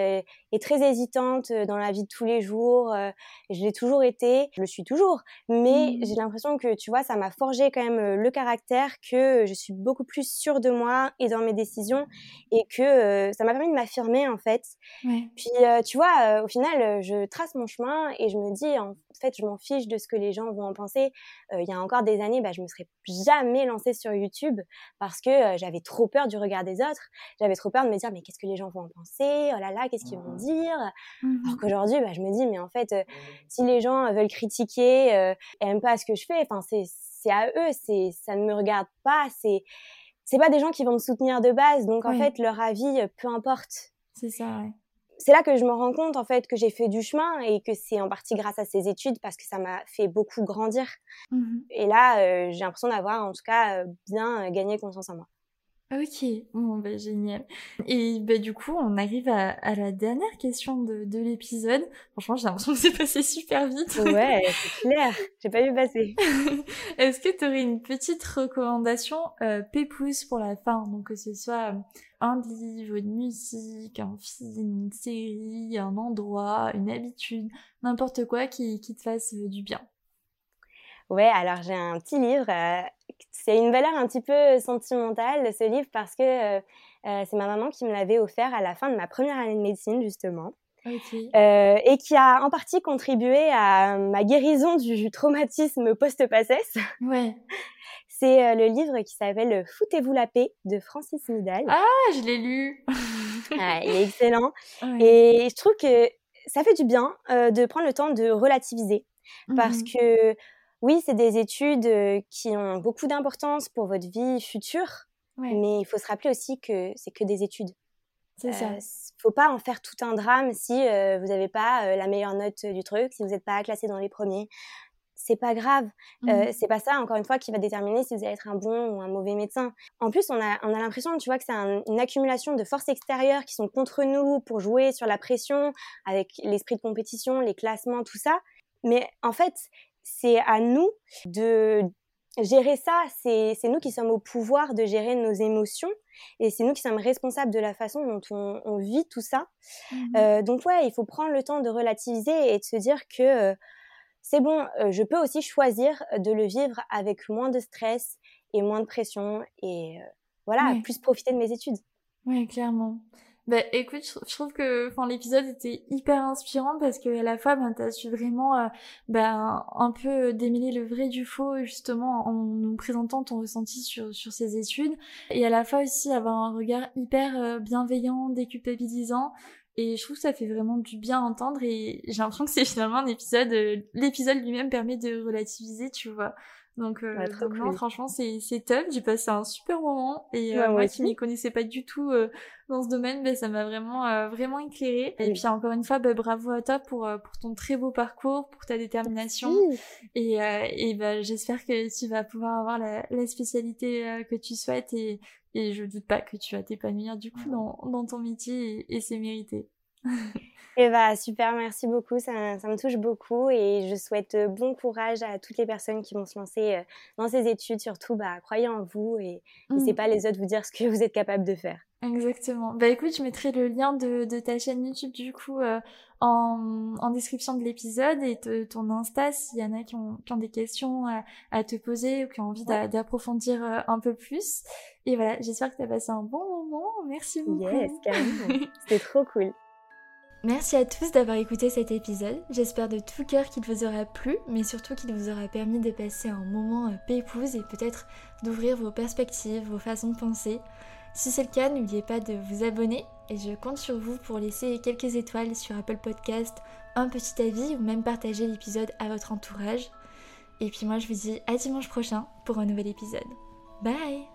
très hésitante euh, dans la vie de tous les jours. Euh, je l'ai toujours été, je le suis toujours. Mais mmh. j'ai l'impression que, tu vois, ça m'a forgé quand même euh, le caractère, que je suis beaucoup plus sûre de moi et dans mes décisions, et que ça m'a permis de m'affirmer, en fait. Puis, tu vois, au final, je trace mon chemin et je me dis, en fait, je m'en fiche de ce que les gens vont en penser. il y a encore des années, bah, je me serais jamais lancée sur YouTube parce que j'avais trop peur du regard des autres. J'avais trop peur de me dire mais qu'est-ce que les gens vont en penser? Oh là là, qu'est-ce qu'ils vont dire mmh Alors qu'aujourd'hui, bah, je me dis mais en fait, si les gens veulent critiquer et aiment pas ce que je fais, enfin c'est à eux, c'est ça ne me regarde pas, c'est c'est pas des gens qui vont me soutenir de base, donc en fait leur avis, peu importe. C'est ça. Ouais c'est là que je me rends compte en fait que j'ai fait du chemin et que c'est en partie grâce à ces études parce que ça m'a fait beaucoup grandir. Mmh et là, euh, j'ai l'impression d'avoir en tout cas euh, bien euh, gagné confiance en moi. Ok, bon bah génial. Et bah du coup, on arrive à, la dernière question de, l'épisode. Franchement, j'ai l'impression que c'est passé super vite. Ouais, c'est clair. J'ai pas vu passer. Est-ce que tu aurais une petite recommandation euh, pépouze pour la fin? Donc que ce soit euh, un livre, une musique, un film, une série, un endroit, une habitude, n'importe quoi qui, qui te fasse euh, du bien. Ouais, alors j'ai un petit livre. Euh, c'est une valeur un petit peu sentimentale, ce livre, parce que euh, euh, c'est ma maman qui me l'avait offert à la fin de ma première année de médecine, justement. et qui a en partie contribué à ma guérison du traumatisme post-passesse. Ouais. C'est le livre qui s'appelle Foutez-vous la paix de Francis Midal. Ah, je l'ai lu. il est excellent. Et je trouve que ça fait du bien de prendre le temps de relativiser. Parce mmh que oui, c'est des études qui ont beaucoup d'importance pour votre vie future, mais il faut se rappeler aussi que c'est que des études. C'est ça. faut pas en faire tout un drame si vous n'avez pas la meilleure note du truc, si vous n'êtes pas classé dans les premiers. C'est pas grave. Mmh. c'est pas ça, encore une fois, qui va déterminer si vous allez être un bon ou un mauvais médecin. En plus, on a, on a l'impression, tu vois, que c'est une accumulation de forces extérieures qui sont contre nous pour jouer sur la pression, avec l'esprit de compétition, les classements, tout ça. Mais en fait, c'est à nous de gérer ça. C'est nous qui sommes au pouvoir de gérer nos émotions et c'est nous qui sommes responsables de la façon dont on, vit tout ça. Mmh euh, donc ouais, il faut prendre le temps de relativiser et de se dire que euh, c'est bon, euh, je peux aussi choisir de le vivre avec moins de stress et moins de pression et voilà, plus profiter de mes études. Oui, clairement. Bah écoute, je trouve que enfin l'épisode était hyper inspirant parce que à la fois ben t'as su vraiment euh, ben un peu démêler le vrai du faux justement en nous présentant ton ressenti sur sur ces études. Et à la fois aussi avoir un regard hyper euh, bienveillant, déculpabilisant. Et je trouve que ça fait vraiment du bien entendre. Et j'ai l'impression que c'est finalement un épisode euh, l'épisode lui-même permet de relativiser, tu vois. Donc, euh, franchement, c'est, c'est top. J'ai passé un super moment. Et euh, moi qui m'y connaissais pas du tout euh, dans ce domaine, ben, ça m'a vraiment, euh, vraiment éclairé. Et puis, encore une fois, ben, bravo à toi pour, pour ton très beau parcours, pour ta détermination. Et, et ben, j'espère que tu vas pouvoir avoir la, la spécialité que tu souhaites. Et, et je doute pas que tu vas t'épanouir du coup dans, dans ton métier et, et c'est mérité. Eh bah, super, merci beaucoup. Ça, me touche beaucoup et je souhaite euh, bon courage à toutes les personnes qui vont se lancer euh, dans ces études. Surtout, bah, croyez en vous et n'hésitez mmh. pas les autres vous dire ce que vous êtes capable de faire. Exactement. Bah écoute, je mettrai le lien de, ta chaîne YouTube du coup euh, en, description de l'épisode et ton Insta s'il y en a qui ont, des questions à, te poser ou qui ont envie d'approfondir un peu plus. Et voilà, j'espère que tu as passé un bon moment. Merci beaucoup. Yes, carrément. C'était trop cool. Merci à tous d'avoir écouté cet épisode. J'espère de tout cœur qu'il vous aura plu, mais surtout qu'il vous aura permis de passer un moment euh, pépouse et peut-être d'ouvrir vos perspectives, vos façons de penser. Si c'est le cas, n'oubliez pas de vous abonner et je compte sur vous pour laisser quelques étoiles sur Apple Podcast, un petit avis ou même partager l'épisode à votre entourage. Et puis moi je vous dis à dimanche prochain pour un nouvel épisode. Bye